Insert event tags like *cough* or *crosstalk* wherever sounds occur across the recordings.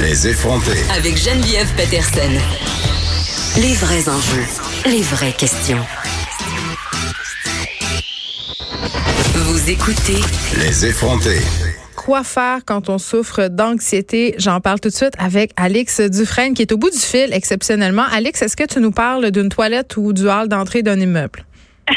Les effronter. Avec Geneviève Peterson. Les vrais enjeux, les vraies questions. Vous écoutez Les effronter. Quoi faire quand on souffre d'anxiété? J'en parle tout de suite avec Alix Dufresne qui est au bout du fil exceptionnellement. Alix, est-ce que tu nous parles d'une toilette ou du hall d'entrée d'un immeuble? *laughs*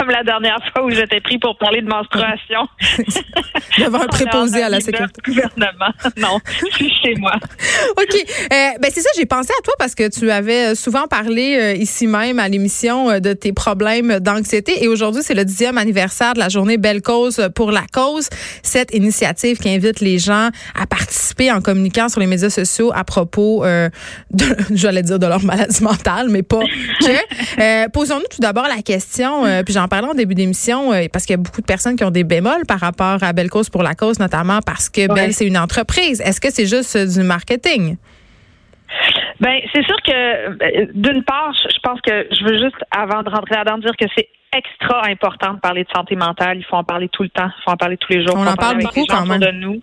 Comme la dernière fois où j'étais pris pour parler de menstruation. *laughs* Devant un préposé à la sécurité. Gouvernement. *laughs* Non, je suis chez moi. *laughs* OK. Euh, ben c'est ça, j'ai pensé à toi parce que tu avais souvent parlé euh, ici même à l'émission euh, de tes problèmes d'anxiété et aujourd'hui, c'est le dixième anniversaire de la journée Belle Cause pour la cause. Cette initiative qui invite les gens à participer en communiquant sur les médias sociaux à propos de, j'allais dire de leur maladie mentale, mais pas que. Posons-nous tout d'abord la question, puis j'en parlais en début d'émission, parce qu'il y a beaucoup de personnes qui ont des bémols par rapport à Belle Cause pour la cause, notamment parce que Belle, c'est une entreprise. Est-ce que c'est juste du marketing? Ben, c'est sûr que ben, d'une part, je pense que je veux juste, avant de rentrer là-dedans, dire que c'est extra important de parler de santé mentale. Il faut en parler tout le temps. Il faut en parler tous les jours. On en parle beaucoup quand même. De nous.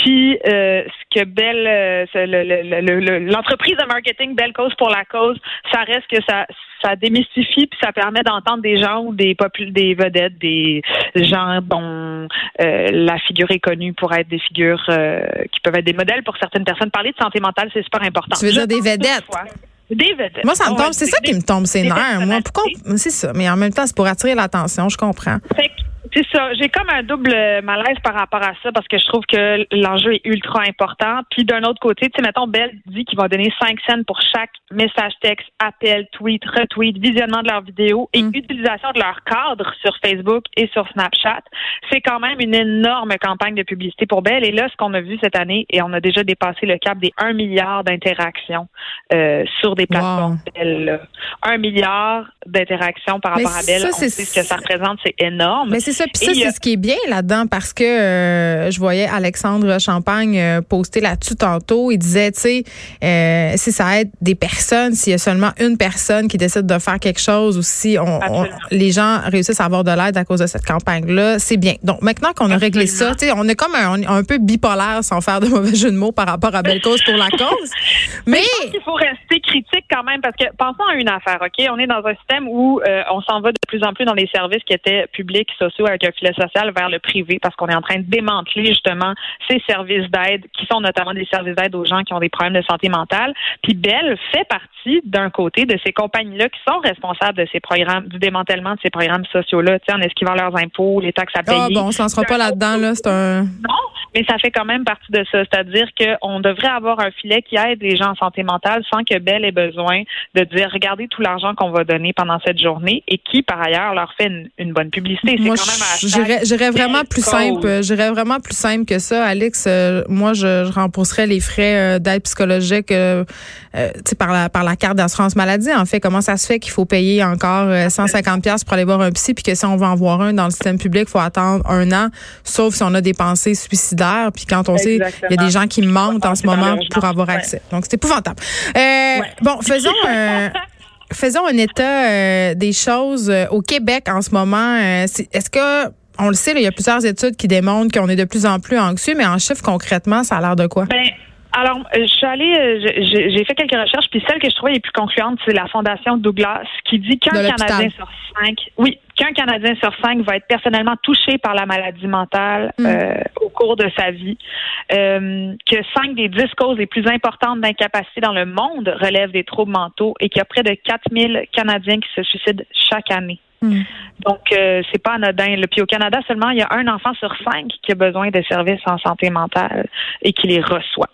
Puis euh, ce que Belle, euh, l'entreprise de marketing Belle Cause pour la cause, ça reste que ça, ça démystifie puis ça permet d'entendre des gens ou des des vedettes, des gens dont euh, la figure est connue pour être des figures qui peuvent être des modèles pour certaines personnes. Parler de santé mentale, c'est super important. Tu veux dire des vedettes? Des vedettes. Moi, ça me tombe, c'est ça qui me tombe, c'est nerfs. Moi, pourquoi? C'est ça. Mais en même temps, c'est pour attirer l'attention, je comprends. C'est ça. J'ai comme un double malaise par rapport à ça parce que je trouve que l'enjeu est ultra important. Puis d'un autre côté, tu sais, mettons, Bell dit qu'il va donner 5 cents pour chaque message texte, appel, tweet, retweet, visionnement de leur vidéo et mm. utilisation de leur cadre sur Facebook et sur Snapchat. C'est quand même une énorme campagne de publicité pour Bell. Et là, ce qu'on a vu cette année, et on a déjà dépassé le cap des 1 milliard d'interactions euh, sur des plateformes Bell. 1 milliard d'interactions par rapport à Bell. Ça, on sait ce que ça représente, c'est énorme. Mais c'est ça, puis ça, c'est ce qui est bien là-dedans parce que euh, je voyais Alexandre Champagne euh, poster là-dessus tantôt. Il disait, tu sais, euh, si ça aide des personnes, s'il y a seulement une personne qui décide de faire quelque chose ou si on, les gens réussissent à avoir de l'aide à cause de cette campagne-là, c'est bien. Donc maintenant qu'on a réglé ça, tu sais, on est comme un, un, peu bipolaire sans faire de mauvais jeu de mots par rapport à Belle Cause pour la cause. *laughs* Mais, il faut rester critique quand même parce que pensons à une affaire, OK? On est dans un système où on s'en va de plus en plus dans les services qui étaient publics, sociaux, avec un filet social vers le privé parce qu'on est en train de démanteler justement ces services d'aide qui sont notamment des services d'aide aux gens qui ont des problèmes de santé mentale. Puis Bell fait partie d'un côté de ces compagnies-là qui sont responsables de ces programmes, du démantèlement de ces programmes sociaux-là, en esquivant leurs impôts, les taxes à payer. Ah bon, on s'en sera pas là-dedans, là. C'est un. Non, mais ça fait quand même partie de ça. C'est-à-dire qu'on devrait avoir un filet qui aide les gens en santé mentale sans que Bell ait besoin de dire regardez tout l'argent qu'on va donner pendant cette journée et qui, par ailleurs, leur fait une, bonne publicité. C'est quand même J'irais vraiment plus simple. J'irais vraiment plus simple que ça, Alex. Euh, moi, je, je, rembourserais les frais euh, d'aide psychologique euh, par la par la carte d'assurance maladie. En fait, comment ça se fait qu'il faut payer encore 150 pièces pour aller voir un psy, puis que si on veut en voir un dans le système public, il faut attendre un an, sauf si on a des pensées suicidaires. Puis quand on sait, il y a des gens qui mentent en ce moment pour avoir accès. Donc c'est épouvantable. Bon, faisons *laughs* faisons un état des choses au Québec en ce moment. Est-ce que on le sait, il y a plusieurs études qui démontrent qu'on est de plus en plus anxieux, mais en chiffres concrètement, ça a l'air de quoi? Ben, alors, euh, je suis allée, euh, j'ai fait quelques recherches, puis celle que je trouvais les plus concluante, c'est la Fondation Douglas, qui dit qu'un Canadien sur cinq, oui, qu'un Canadien sur cinq va être personnellement touché par la maladie mentale hmm. euh, au cours de sa vie, que cinq des dix causes les plus importantes d'incapacité dans le monde relèvent des troubles mentaux et qu'il y a près de 4000 Canadiens qui se suicident chaque année. Hmm. Donc, euh, c'est pas anodin. Puis au Canada seulement, il y a un enfant sur cinq qui a besoin de services en santé mentale et qui les reçoit.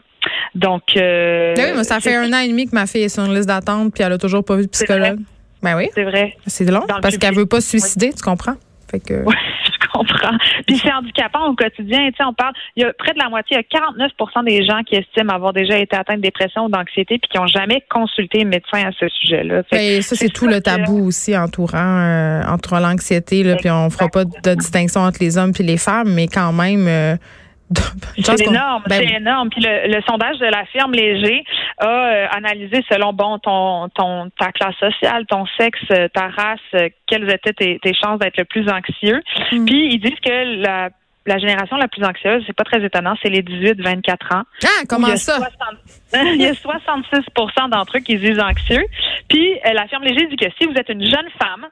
Donc, euh, ben oui, mais ça fait un an et demi que ma fille est sur une liste d'attente puis elle a toujours pas vu de psychologue. Ben oui. C'est vrai. C'est long parce qu'elle veut pas se suicider, tu comprends? Fait que... *laughs* je comprends. Puis c'est handicapant au quotidien. Tu sais, on parle, il y a près de la moitié, il y a 49 des gens qui estiment avoir déjà été atteints de dépression ou d'anxiété puis qui n'ont jamais consulté un médecin à ce sujet-là. Ben, ça, c'est tout le tabou aussi entourant, euh, entourant l'anxiété. Puis on fera pas de distinction entre les hommes et les femmes, mais quand même... Euh, c'est énorme, ben c'est énorme. Puis le, sondage de la firme Léger a euh, analysé selon bon ton, ton ta classe sociale, ton sexe, ta race, euh, quelles étaient tes, tes chances d'être le plus anxieux. Mm. Puis ils disent que la la génération la plus anxieuse, c'est pas très étonnant, c'est les 18-24 ans. Ah, comment ça? il y a 66% *laughs* d'entre eux qui se disent anxieux. Puis, euh, la firme Léger dit que si vous êtes une jeune femme,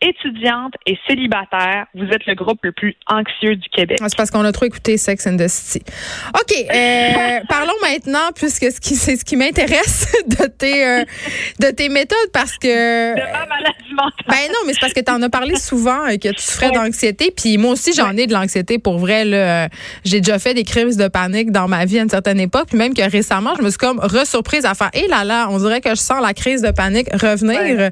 étudiante et célibataire, vous êtes le groupe le plus anxieux du Québec. Ah, c'est parce qu'on a trop écouté Sex and the City. OK, euh, *laughs* parlons maintenant, puisque ce qui, c'est ce qui m'intéresse *laughs* de tes euh, de tes méthodes, parce que... De ma maladie mentale. Ben non, mais c'est parce que tu en as parlé souvent, et que tu souffrais d'anxiété, puis moi aussi, j'en ai de l'anxiété, pour vrai. Là, j'ai déjà fait des crises de panique dans ma vie à une certaine époque, puis même que récemment, je me suis comme resurprise à faire, hé là là, on dirait que je sens la crise de panique revenir. Euh,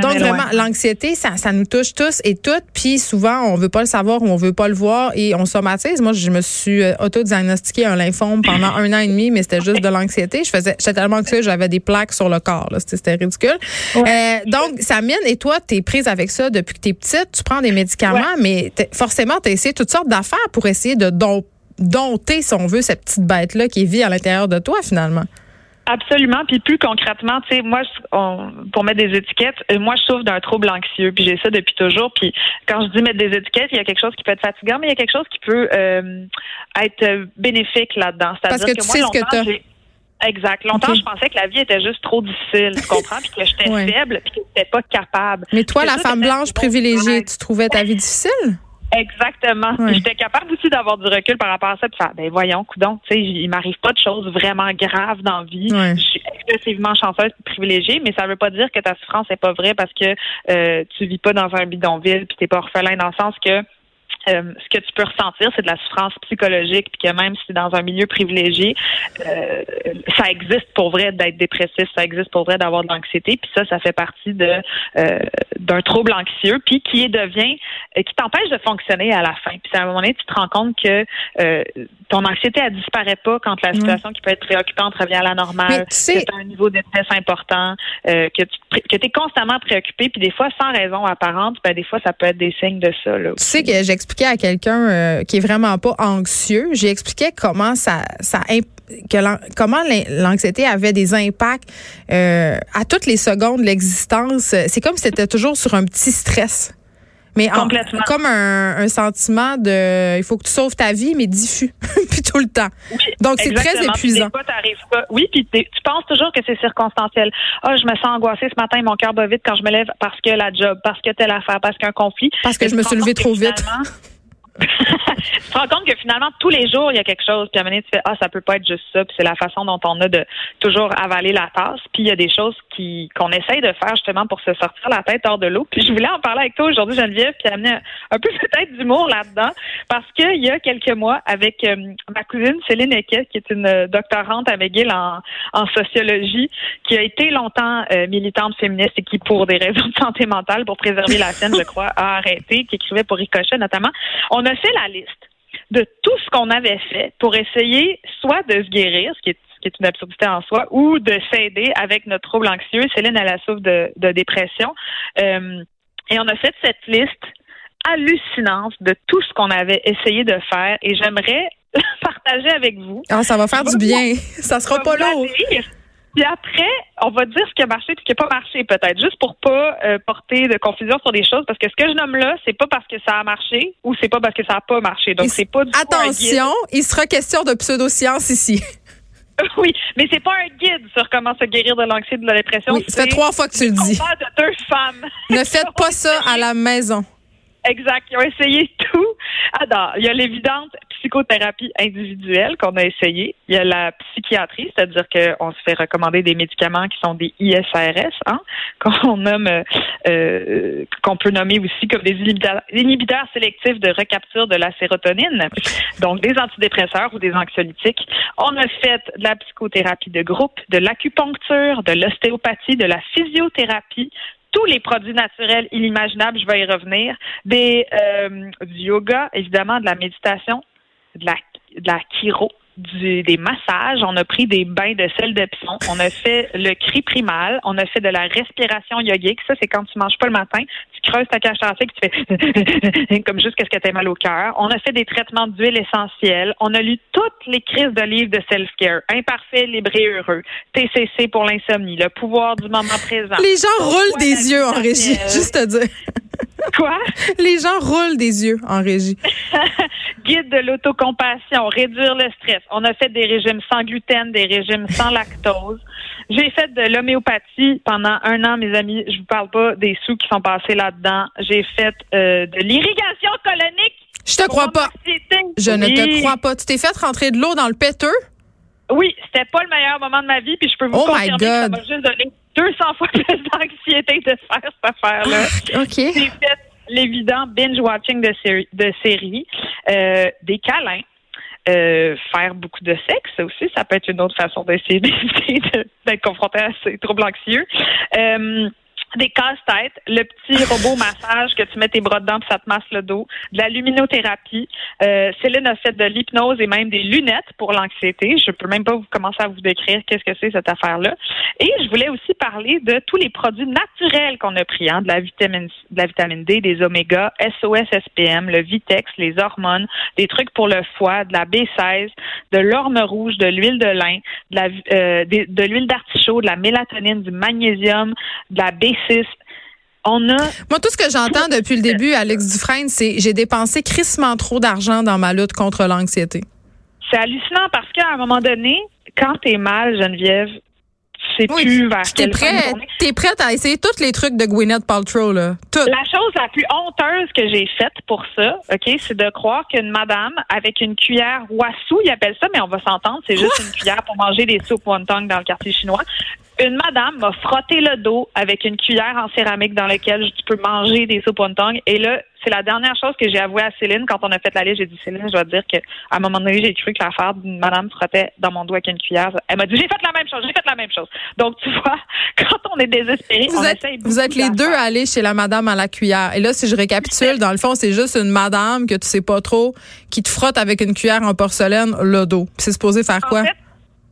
donc vraiment, l'anxiété, ça ça, nous touche tous et toutes. Puis souvent, on veut pas le savoir ou on veut pas le voir et on somatise. Moi, je me suis euh, auto-diagnostiqué un lymphome pendant un an et demi, mais c'était juste de l'anxiété. Je faisais, j'étais tellement anxieuse, j'avais des plaques sur le corps. C'était ridicule. Euh, donc, Samine, et toi, tu es prise avec ça depuis que tu es petite. Tu prends des médicaments, mais forcément, tu as essayé toutes sortes d'affaires pour essayer de dompter, si on veut, cette petite bête-là qui vit à l'intérieur de toi, finalement. Absolument. Puis plus concrètement, tu sais, moi, pour mettre des étiquettes, euh, moi, je souffre d'un trouble anxieux. Puis j'ai ça depuis toujours. Puis quand je dis mettre des étiquettes, il y a quelque chose qui peut être fatigant, mais il y a quelque chose qui peut euh, être bénéfique là-dedans. Parce que, tu sais ce que tu Exact. Longtemps, je pensais que la vie était juste trop difficile, tu comprends, puis que j'étais faible, puis que j'étais pas capable. Mais toi, la femme blanche privilégiée, tu trouvais ta vie difficile? Exactement. J'étais capable aussi d'avoir du recul par rapport à ça, puis faire, ben voyons, coudon, tu sais, il m'arrive pas de choses vraiment graves dans la vie. Je suis excessivement chanceuse et privilégiée, mais ça veut pas dire que ta souffrance est pas vraie parce que euh, tu vis pas dans un bidonville puis t'es pas orphelin dans le sens que euh, ce que tu peux ressentir, c'est de la souffrance psychologique, puis que même si dans un milieu privilégié, euh, ça existe pour vrai d'être dépressif, ça existe pour vrai d'avoir de l'anxiété, puis ça, ça fait partie de euh, d'un trouble anxieux, puis qui devient, qui t'empêche de fonctionner à la fin. Puis à un moment donné, tu te rends compte que ton anxiété, elle disparaît pas quand la situation qui peut être préoccupante revient à la normale, que tu as un niveau de stress important, que tu que es constamment préoccupé, puis des fois sans raison apparente, ben des fois ça peut être des signes de ça. Là, tu sais que j'explique à quelqu'un euh, qui est vraiment pas anxieux, j'ai expliqué comment ça, ça que comment l'anxiété avait des impacts euh, à toutes les secondes de l'existence. C'est comme si c'était toujours sur un petit stress. Mais comme un, sentiment de il faut que tu sauves ta vie, mais diffus, *laughs* puis tout le temps. Donc c'est très épuisant. Oui, puis tu penses toujours que c'est circonstanciel. Ah, oh, je me sens angoissée ce matin, mon cœur bat vite quand je me lève parce que la job, parce que telle affaire, parce qu'un conflit. Parce que je me suis levée trop vite. *laughs* tu te rends compte que finalement, tous les jours, il y a quelque chose. Puis à un moment donné, tu fais, ah, ça peut pas être juste ça. Puis c'est la façon dont on a de toujours avaler la tasse. Puis il y a des choses qu'on essaye de faire justement pour se sortir la tête hors de l'eau. Puis je voulais en parler avec toi aujourd'hui, Geneviève, puis amener un, peu *laughs* peut-être d'humour là-dedans. Parce qu'il y a quelques mois, avec euh, ma cousine Céline Equet, qui est une euh, doctorante à McGill en, sociologie, qui a été longtemps euh, militante féministe et qui, pour des raisons de santé mentale, pour préserver la scène, je crois, a arrêté, qui écrivait pour Ricochet notamment. On a fait la liste de tout ce qu'on avait fait pour essayer soit de se guérir, ce qui est, une absurdité en soi, ou de s'aider avec notre trouble anxieux. Céline, elle a souffre de, dépression. Euh, et on a fait cette liste hallucinante de tout ce qu'on avait essayé de faire et j'aimerais *laughs* partager avec vous. Ah, ça va faire du bien. *laughs* Ça sera pas lourd. Puis après, on va dire ce qui a marché et ce qui n'a pas marché, peut-être, juste pour pas euh, porter de confusion sur des choses, parce que ce que je nomme là, c'est pas parce que ça a marché ou c'est pas parce que ça n'a pas marché. Donc c'est pas du Attention, il sera question de pseudoscience ici. *laughs* *laughs* oui, mais c'est pas un guide sur comment se guérir de l'anxiété de la dépression. Oui, ça fait trois fois que tu le dis. de deux femmes. Ne faites pas *laughs* ça à la maison. Exact. Ils ont essayé tout. Alors, il y a l'évidente psychothérapie individuelle qu'on a essayé. Il y a la psychiatrie, c'est-à-dire qu'on se fait recommander des médicaments qui sont des ISRS, hein, qu'on nomme, euh, qu'on peut nommer aussi comme des inhibiteurs, sélectifs de recapture de la sérotonine, donc des antidépresseurs ou des anxiolytiques. On a fait de la psychothérapie de groupe, de l'acupuncture, de l'ostéopathie, de la physiothérapie, tous les produits naturels inimaginables, je vais y revenir, des euh, du yoga, évidemment, de la méditation, de la de la chiro, des massages, on a pris des bains de sel de pion, on a fait le cri primal, on a fait de la respiration yogique. Ça, c'est quand tu manges pas le matin, tu creuses ta cage thoracique, tu fais *laughs* comme juste qu'est-ce que t'as mal au cœur. On a fait des traitements d'huile essentielle. On a lu toutes les crises de livres de self-care. Imparfait, libre et heureux. TCC pour l'insomnie. Le pouvoir du moment présent. Les gens roulent des yeux en régie, *laughs* juste à dire. Quoi? Les gens roulent des yeux en régie. *laughs* Guide de l'autocompassion, réduire le stress. On a fait des régimes sans gluten, des régimes sans lactose. J'ai fait de l'homéopathie pendant un an, mes amis. Je vous parle pas des sous qui sont passés là-dedans. J'ai fait euh, de l'irrigation colonique. Je te crois pas. Je ne te crois pas. Tu t'es fait rentrer de l'eau dans le péteux? Oui, c'était pas le meilleur moment de ma vie, puis je peux vous oh confirmer que ça m'a juste donné 200 fois *laughs* plus d'anxiété de faire cette affaire-là. Ah, OK. J'ai fait l'évident binge-watching de, série, de séries, euh, des câlins, euh, faire beaucoup de sexe aussi, ça peut être une autre façon d'essayer d'éviter *laughs* d'être confronté à ces troubles anxieux. Euh, des casse-têtes, le petit robot massage que tu mets tes bras dedans puis ça te masse le dos, de la luminothérapie. Euh, Céline a fait de l'hypnose et même des lunettes pour l'anxiété. Je peux même pas vous commencer à vous décrire qu'est-ce que c'est cette affaire-là. Et je voulais aussi parler de tous les produits naturels qu'on a pris, hein, de la vitamine de la vitamine D, des oméga, SOS, SPM, le Vitex, les hormones, des trucs pour le foie, de la B16, de l'orme rouge, de l'huile de lin, de la euh, l'huile d'artichaut, de la mélatonine, du magnésium, de la B6 on a. Moi, tout ce que j'entends depuis le début, Alex Dufresne, c'est j'ai dépensé crissement trop d'argent dans ma lutte contre l'anxiété. C'est hallucinant parce qu'à un moment donné, quand t'es mal, Geneviève, sais plus vers T'es prêt, t'es prête à essayer tous les trucs de Gwyneth Paltrow, là. La chose la plus honteuse que j'ai faite pour ça, OK, c'est de croire qu'une madame avec une cuillère wassou, ils appellent ça, mais on va s'entendre, c'est juste *laughs* une cuillère pour manger des soupes wonton dans le quartier chinois une madame m'a frotté le dos avec une cuillère en céramique dans laquelle tu peux manger des soupes wonton. Et là, c'est la dernière chose que j'ai avoué à Céline quand on a fait la liste. J'ai dit, Céline, je dois te dire qu'à un moment donné, j'ai cru que l'affaire d'une madame frottait dans mon dos avec une cuillère. Elle m'a dit, j'ai fait la même chose, j'ai fait la même chose. Donc, tu vois, *laughs* quand on est désespéré, vous on êtes, Vous êtes les deux allés chez la madame à la cuillère. Et là, si je récapitule, dans le fond, c'est juste une madame que tu sais pas trop qui te frotte avec une cuillère en porcelaine le dos. c'est supposé faire quoi?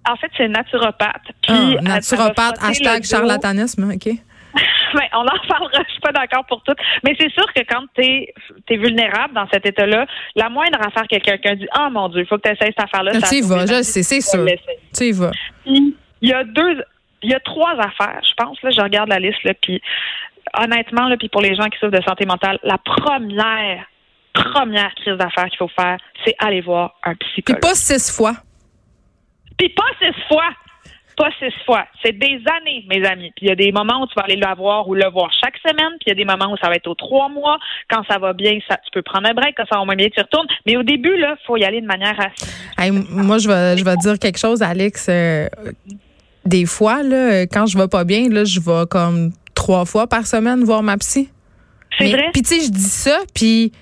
En fait, c'est naturopathe. Puis, ah, naturopathe, hashtag charlatanisme, OK. *laughs* ben, on en parlera, je suis pas d'accord pour tout. Mais c'est sûr que quand tu es, vulnérable dans cet état-là, la moindre affaire que quelqu'un dit Ah mon Dieu, il faut que tu essaies cette affaire-là. Tu y vas, je sais, c'est sûr. Tu y vas. Il y a deux il y a trois affaires, je pense. Là, je regarde la liste, là, puis honnêtement, là, puis pour les gens qui souffrent de santé mentale, la première, première crise d'affaires qu'il faut faire, c'est aller voir un psychologue. Puis pas six fois. Puis pas six fois. Pas six fois. C'est des années, mes amis. Puis il y a des moments où tu vas aller le voir ou le voir chaque semaine. Puis il y a des moments où ça va être aux trois mois. Quand ça va bien, ça, tu peux prendre un break. Quand ça va moins bien, tu retournes. Mais au début, là, faut y aller de manière assez. moi, je vais, je vais dire quelque chose, Alex. Euh, des fois, là, quand je vais pas bien, là, je vais comme trois fois par semaine voir ma psy. C'est vrai. Puis tu sais, je dis ça, puis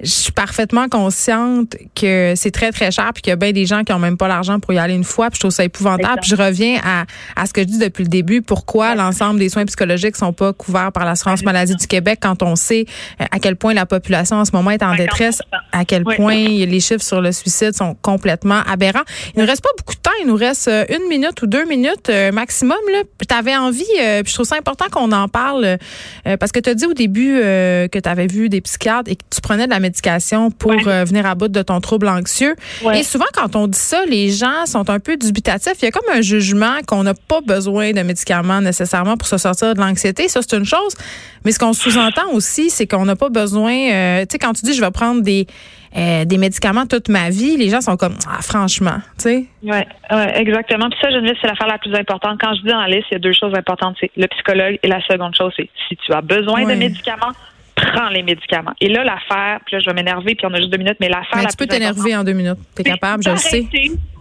je suis parfaitement consciente que c'est très, très cher puis qu'il y a bien des gens qui ont même pas l'argent pour y aller une fois. Puis je trouve ça épouvantable. Puis je reviens à, à ce que je dis depuis le début. Pourquoi l'ensemble des soins psychologiques sont pas couverts par l'assurance maladie du Québec quand on sait euh, à quel point la population en ce moment est en détresse, à quel point les chiffres sur le suicide sont complètement aberrants. Il nous reste pas beaucoup de temps. Il nous reste euh, une minute ou deux minutes euh, maximum. Tu avais envie, puis je trouve ça important qu'on en parle parce que tu as dit au début que tu avais vu des psychiatres et que tu prenais de la médication pour euh, venir à bout de ton trouble anxieux. Et souvent, quand on dit ça, les gens sont un peu dubitatifs. Il y a comme un jugement qu'on n'a pas besoin de médicaments nécessairement pour se sortir de l'anxiété. Ça, c'est une chose. Mais ce qu'on sous-entend aussi, c'est qu'on n'a pas besoin. Euh, tu sais, quand tu dis je vais prendre des euh, des médicaments toute ma vie, les gens sont comme ah, franchement, tu sais. Oui, ouais, exactement. Puis ça, Geneviève, c'est l'affaire la plus importante. Quand je dis dans la liste, il y a deux choses importantes, c'est le psychologue et la seconde chose, c'est si tu as besoin de médicaments, prends les médicaments. Et là, l'affaire, puis là, je vais m'énerver, puis on a juste deux minutes, mais l'affaire. Mais tu peux t'énerver en deux minutes. Tu es capable, je le sais.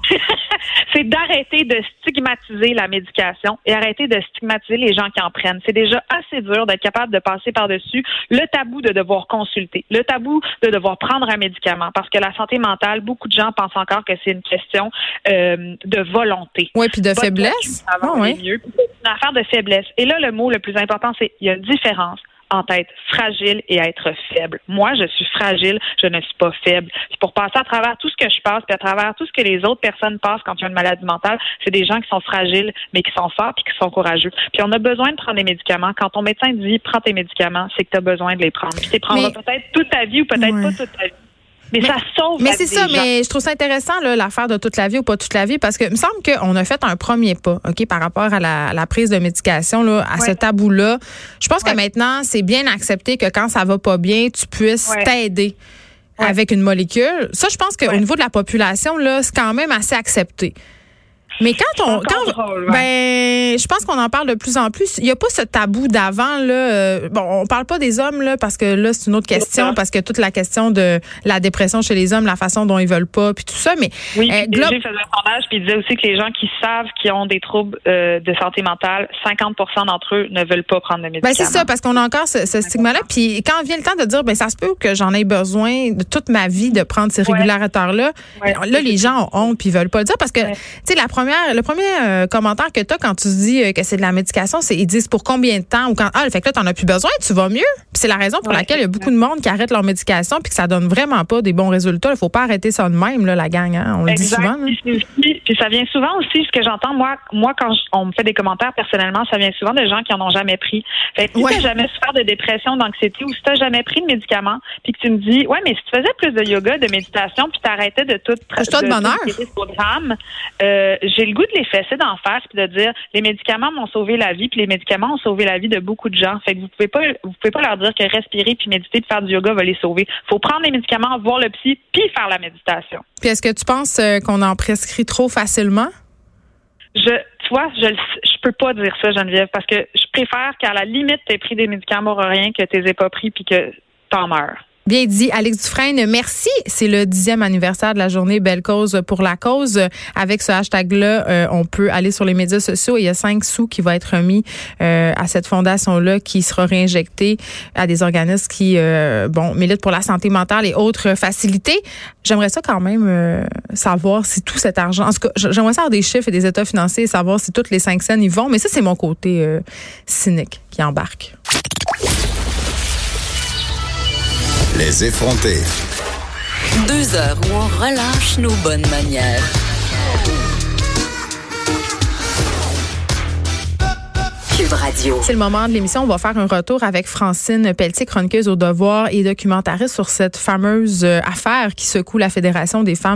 *laughs* c'est d'arrêter de stigmatiser la médication et arrêter de stigmatiser les gens qui en prennent. C'est déjà assez dur d'être capable de passer par-dessus le tabou de devoir consulter, le tabou de devoir prendre un médicament, parce que la santé mentale, beaucoup de gens pensent encore que c'est une question euh, de volonté. Oui, puis de faiblesse. Ah, oui. C'est une affaire de faiblesse. Et là, le mot le plus important, c'est il y a une différence être fragile et être faible. Moi, je suis fragile, je ne suis pas faible. C'est pour passer à travers tout ce que je passe, puis à travers tout ce que les autres personnes passent quand ils ont une maladie mentale, c'est des gens qui sont fragiles, mais qui sont forts, puis qui sont courageux. Puis on a besoin de prendre des médicaments. Quand ton médecin dit prends tes médicaments, c'est que tu as besoin de les prendre. Puis tu les prendras peut-être toute ta vie ou peut-être pas toute ta vie. Mais, ça sauve. Mais c'est ça, mais je trouve ça intéressant, l'affaire de toute la vie ou pas toute la vie, parce que il me semble qu'on a fait un premier pas, OK, par rapport à la, prise de médication, là, à ce tabou-là. Je pense que maintenant, c'est bien accepté que quand ça va pas bien, tu puisses t'aider avec une molécule. Ça, je pense qu'au niveau de la population, là, c'est quand même assez accepté. Mais quand on, quand, ben, je pense qu'on en parle de plus en plus. Il n'y a pas ce tabou d'avant là. Euh, bon, on parle pas des hommes là parce que là c'est une autre question parce que toute la question de la dépression chez les hommes, la façon dont ils veulent pas, puis tout ça. Mais oui, euh, faisait un sondage puis il disait aussi que les gens qui savent qu'ils ont des troubles euh, de santé mentale, 50% d'entre eux ne veulent pas prendre de médicaments. Ben c'est ça parce qu'on a encore ce, stigma-là. Puis quand vient le temps de dire, ben ça se peut que j'en ai besoin de toute ma vie de prendre ces régulateurs là. Là les gens ont honte puis ils veulent pas le dire parce que tu sais la première le premier euh, commentaire que tu as quand tu dis euh, que c'est de la médication, c'est ils disent pour combien de temps ou quand ah fait que là t'en as plus besoin, tu vas mieux. Puis c'est la raison pour laquelle il y a beaucoup de monde qui arrête leur médication puis que ça donne vraiment pas des bons résultats. Il faut pas arrêter ça de même là la gang, hein. on le dit souvent. Puis, ça vient souvent aussi ce que j'entends moi moi quand on me fait des commentaires personnellement, ça vient souvent de gens qui en ont jamais pris. Fait que si tu jamais souffert de dépression, d'anxiété ou si tu jamais pris de médicaments, puis que tu me dis ouais mais si tu faisais plus de yoga, de méditation, puis tu arrêtais de tout de, de bonheur. Euh, j'ai le goût de les fesser d'en faire puis de dire les médicaments m'ont sauvé la vie puis les médicaments ont sauvé la vie de beaucoup de gens. Fait que vous pouvez pas vous pouvez pas leur dire que respirer puis méditer puis faire du yoga va les sauver. Faut prendre les médicaments, voir le psy puis faire la méditation. Puis est-ce que tu penses euh, qu'on en prescrit trop facilement? Je, tu vois, je, je peux pas dire ça, Geneviève, parce que je préfère qu'à la limite, tu aies pris des médicaments pour rien que tu les aies pas pris puis que t'en meurs. Bien dit, Alex Dufresne. Merci. C'est le dixième anniversaire de la journée Belle Cause pour la cause. Avec ce hashtag-là, euh, on peut aller sur les médias sociaux. Il y a cinq sous qui vont être remis euh, à cette fondation-là qui sera réinjectée à des organismes qui, euh, bon, militent pour la santé mentale et autres facilités. J'aimerais ça quand même savoir si tout cet argent, en tout cas, j'aimerais savoir des chiffres et des états financiers et savoir si toutes les cinq scènes y vont. Mais ça, c'est mon côté cynique qui embarque. Les effronter. Deux heures où on relâche nos bonnes manières. Cube Radio. C'est le moment de l'émission. On va faire un retour avec Francine Pelletier, chroniqueuse au devoir et documentariste sur cette fameuse affaire qui secoue la Fédération des femmes